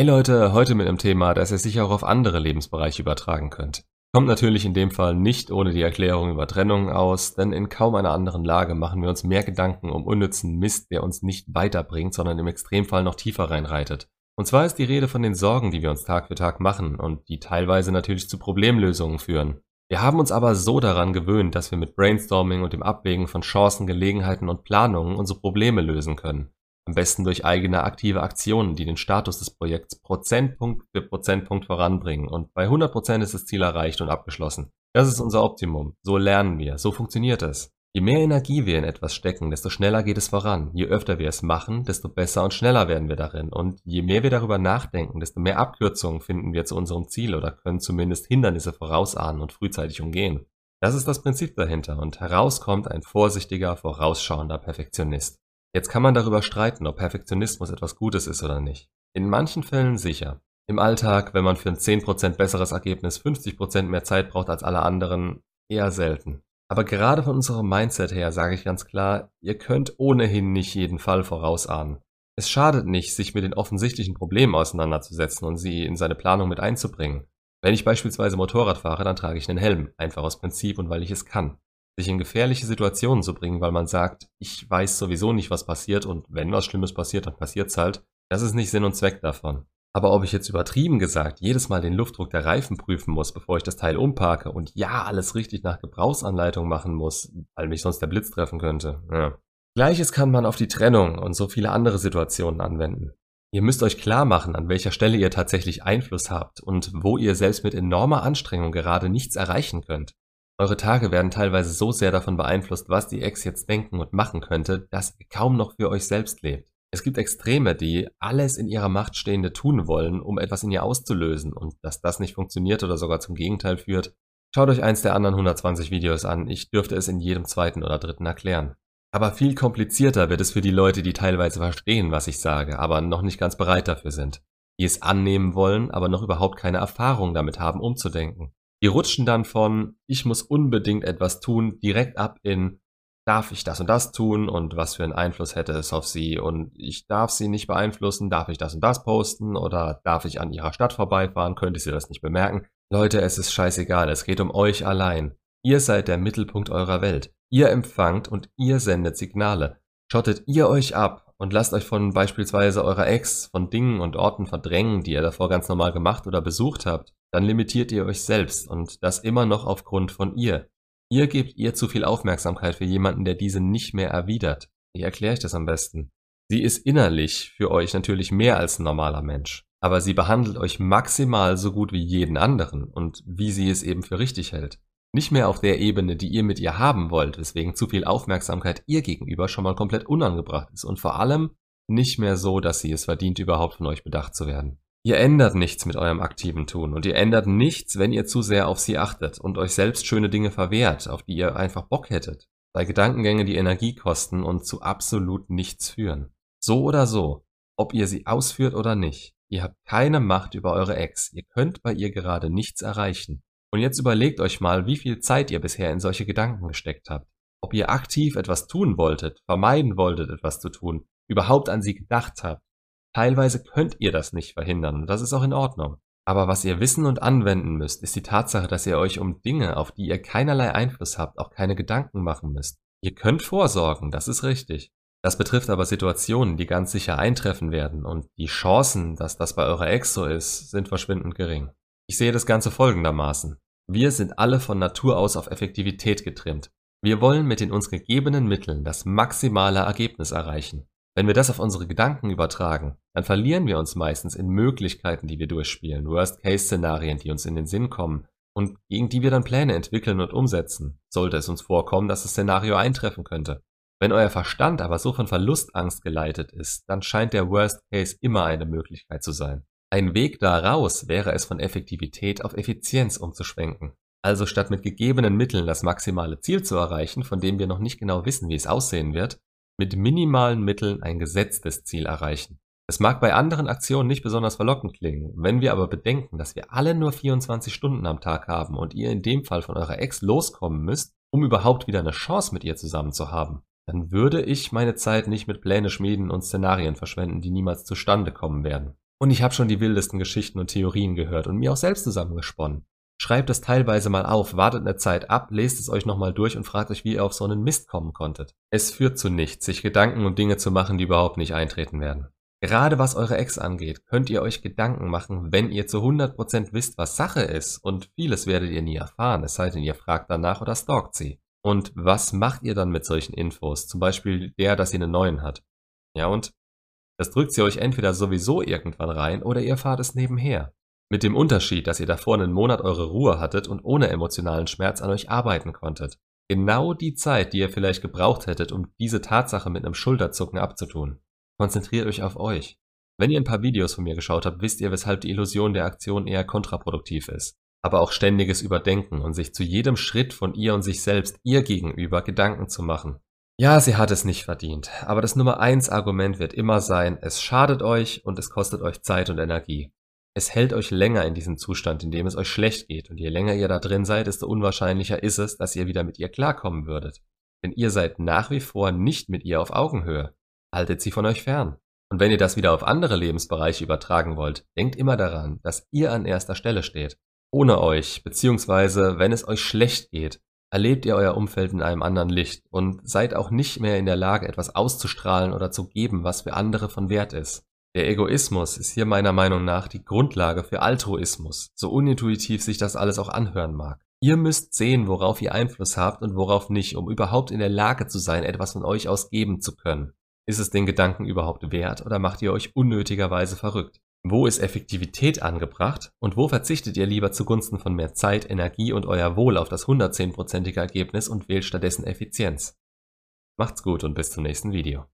Hey Leute, heute mit einem Thema, das ihr sicher auch auf andere Lebensbereiche übertragen könnt. Kommt natürlich in dem Fall nicht ohne die Erklärung über Trennung aus, denn in kaum einer anderen Lage machen wir uns mehr Gedanken um unnützen Mist, der uns nicht weiterbringt, sondern im Extremfall noch tiefer reinreitet. Und zwar ist die Rede von den Sorgen, die wir uns Tag für Tag machen und die teilweise natürlich zu Problemlösungen führen. Wir haben uns aber so daran gewöhnt, dass wir mit Brainstorming und dem Abwägen von Chancen, Gelegenheiten und Planungen unsere Probleme lösen können. Am besten durch eigene aktive Aktionen, die den Status des Projekts Prozentpunkt für Prozentpunkt voranbringen und bei 100% ist das Ziel erreicht und abgeschlossen. Das ist unser Optimum. So lernen wir. So funktioniert es. Je mehr Energie wir in etwas stecken, desto schneller geht es voran. Je öfter wir es machen, desto besser und schneller werden wir darin. Und je mehr wir darüber nachdenken, desto mehr Abkürzungen finden wir zu unserem Ziel oder können zumindest Hindernisse vorausahnen und frühzeitig umgehen. Das ist das Prinzip dahinter und herauskommt ein vorsichtiger, vorausschauender Perfektionist. Jetzt kann man darüber streiten, ob Perfektionismus etwas Gutes ist oder nicht. In manchen Fällen sicher. Im Alltag, wenn man für ein 10% besseres Ergebnis 50% mehr Zeit braucht als alle anderen, eher selten. Aber gerade von unserem Mindset her sage ich ganz klar, ihr könnt ohnehin nicht jeden Fall vorausahnen. Es schadet nicht, sich mit den offensichtlichen Problemen auseinanderzusetzen und sie in seine Planung mit einzubringen. Wenn ich beispielsweise Motorrad fahre, dann trage ich einen Helm, einfach aus Prinzip und weil ich es kann sich in gefährliche Situationen zu bringen, weil man sagt, ich weiß sowieso nicht, was passiert und wenn was Schlimmes passiert, dann passiert's halt. Das ist nicht Sinn und Zweck davon. Aber ob ich jetzt übertrieben gesagt jedes Mal den Luftdruck der Reifen prüfen muss, bevor ich das Teil umparke und ja, alles richtig nach Gebrauchsanleitung machen muss, weil mich sonst der Blitz treffen könnte. Ja. Gleiches kann man auf die Trennung und so viele andere Situationen anwenden. Ihr müsst euch klar machen, an welcher Stelle ihr tatsächlich Einfluss habt und wo ihr selbst mit enormer Anstrengung gerade nichts erreichen könnt. Eure Tage werden teilweise so sehr davon beeinflusst, was die Ex jetzt denken und machen könnte, dass ihr kaum noch für euch selbst lebt. Es gibt Extreme, die alles in ihrer Macht Stehende tun wollen, um etwas in ihr auszulösen und dass das nicht funktioniert oder sogar zum Gegenteil führt. Schaut euch eins der anderen 120 Videos an, ich dürfte es in jedem zweiten oder dritten erklären. Aber viel komplizierter wird es für die Leute, die teilweise verstehen, was ich sage, aber noch nicht ganz bereit dafür sind. Die es annehmen wollen, aber noch überhaupt keine Erfahrung damit haben, umzudenken. Die rutschen dann von, ich muss unbedingt etwas tun, direkt ab in, darf ich das und das tun und was für einen Einfluss hätte es auf sie und ich darf sie nicht beeinflussen, darf ich das und das posten oder darf ich an ihrer Stadt vorbeifahren, könnte sie das nicht bemerken. Leute, es ist scheißegal, es geht um euch allein. Ihr seid der Mittelpunkt eurer Welt. Ihr empfangt und ihr sendet Signale. Schottet ihr euch ab und lasst euch von beispielsweise eurer Ex, von Dingen und Orten verdrängen, die ihr davor ganz normal gemacht oder besucht habt, dann limitiert ihr euch selbst und das immer noch aufgrund von ihr. Ihr gebt ihr zu viel Aufmerksamkeit für jemanden, der diese nicht mehr erwidert. Wie erkläre ich das am besten? Sie ist innerlich für euch natürlich mehr als ein normaler Mensch, aber sie behandelt euch maximal so gut wie jeden anderen und wie sie es eben für richtig hält. Nicht mehr auf der Ebene, die ihr mit ihr haben wollt, weswegen zu viel Aufmerksamkeit ihr gegenüber schon mal komplett unangebracht ist und vor allem nicht mehr so, dass sie es verdient, überhaupt von euch bedacht zu werden. Ihr ändert nichts mit eurem aktiven Tun und ihr ändert nichts, wenn ihr zu sehr auf sie achtet und euch selbst schöne Dinge verwehrt, auf die ihr einfach Bock hättet. Bei Gedankengänge, die Energie kosten und zu absolut nichts führen. So oder so, ob ihr sie ausführt oder nicht, ihr habt keine Macht über eure Ex, ihr könnt bei ihr gerade nichts erreichen. Und jetzt überlegt euch mal, wie viel Zeit ihr bisher in solche Gedanken gesteckt habt. Ob ihr aktiv etwas tun wolltet, vermeiden wolltet, etwas zu tun, überhaupt an sie gedacht habt Teilweise könnt ihr das nicht verhindern und das ist auch in Ordnung. Aber was ihr wissen und anwenden müsst, ist die Tatsache, dass ihr euch um Dinge, auf die ihr keinerlei Einfluss habt, auch keine Gedanken machen müsst. Ihr könnt vorsorgen, das ist richtig. Das betrifft aber Situationen, die ganz sicher eintreffen werden und die Chancen, dass das bei eurer Ex so ist, sind verschwindend gering. Ich sehe das Ganze folgendermaßen. Wir sind alle von Natur aus auf Effektivität getrimmt. Wir wollen mit den uns gegebenen Mitteln das maximale Ergebnis erreichen. Wenn wir das auf unsere Gedanken übertragen, dann verlieren wir uns meistens in Möglichkeiten, die wir durchspielen, Worst-Case-Szenarien, die uns in den Sinn kommen und gegen die wir dann Pläne entwickeln und umsetzen, sollte es uns vorkommen, dass das Szenario eintreffen könnte. Wenn euer Verstand aber so von Verlustangst geleitet ist, dann scheint der Worst Case immer eine Möglichkeit zu sein. Ein Weg daraus wäre es von Effektivität auf Effizienz umzuschwenken. Also statt mit gegebenen Mitteln das maximale Ziel zu erreichen, von dem wir noch nicht genau wissen, wie es aussehen wird, mit minimalen Mitteln ein gesetztes Ziel erreichen. Es mag bei anderen Aktionen nicht besonders verlockend klingen, wenn wir aber bedenken, dass wir alle nur 24 Stunden am Tag haben und ihr in dem Fall von eurer Ex loskommen müsst, um überhaupt wieder eine Chance mit ihr zusammen zu haben, dann würde ich meine Zeit nicht mit Pläne schmieden und Szenarien verschwenden, die niemals zustande kommen werden. Und ich habe schon die wildesten Geschichten und Theorien gehört und mir auch selbst zusammengesponnen. Schreibt es teilweise mal auf, wartet eine Zeit ab, lest es euch nochmal durch und fragt euch, wie ihr auf so einen Mist kommen konntet. Es führt zu nichts, sich Gedanken um Dinge zu machen, die überhaupt nicht eintreten werden. Gerade was eure Ex angeht, könnt ihr euch Gedanken machen, wenn ihr zu 100% wisst, was Sache ist und vieles werdet ihr nie erfahren, es sei denn, ihr fragt danach oder stalkt sie. Und was macht ihr dann mit solchen Infos? Zum Beispiel der, dass sie einen neuen hat. Ja, und das drückt sie euch entweder sowieso irgendwann rein oder ihr fahrt es nebenher. Mit dem Unterschied, dass ihr davor einen Monat eure Ruhe hattet und ohne emotionalen Schmerz an euch arbeiten konntet. Genau die Zeit, die ihr vielleicht gebraucht hättet, um diese Tatsache mit einem Schulterzucken abzutun. Konzentriert euch auf euch. Wenn ihr ein paar Videos von mir geschaut habt, wisst ihr, weshalb die Illusion der Aktion eher kontraproduktiv ist. Aber auch ständiges Überdenken und sich zu jedem Schritt von ihr und sich selbst ihr gegenüber Gedanken zu machen. Ja, sie hat es nicht verdient, aber das Nummer eins Argument wird immer sein, es schadet euch und es kostet euch Zeit und Energie. Es hält euch länger in diesem Zustand, in dem es euch schlecht geht, und je länger ihr da drin seid, desto unwahrscheinlicher ist es, dass ihr wieder mit ihr klarkommen würdet. Denn ihr seid nach wie vor nicht mit ihr auf Augenhöhe. Haltet sie von euch fern. Und wenn ihr das wieder auf andere Lebensbereiche übertragen wollt, denkt immer daran, dass ihr an erster Stelle steht. Ohne euch, beziehungsweise wenn es euch schlecht geht, erlebt ihr euer Umfeld in einem anderen Licht und seid auch nicht mehr in der Lage, etwas auszustrahlen oder zu geben, was für andere von Wert ist. Der Egoismus ist hier meiner Meinung nach die Grundlage für Altruismus, so unintuitiv sich das alles auch anhören mag. Ihr müsst sehen, worauf ihr Einfluss habt und worauf nicht, um überhaupt in der Lage zu sein, etwas von euch aus geben zu können. Ist es den Gedanken überhaupt wert oder macht ihr euch unnötigerweise verrückt? Wo ist Effektivität angebracht und wo verzichtet ihr lieber zugunsten von mehr Zeit, Energie und euer Wohl auf das 110%ige Ergebnis und wählt stattdessen Effizienz? Macht's gut und bis zum nächsten Video.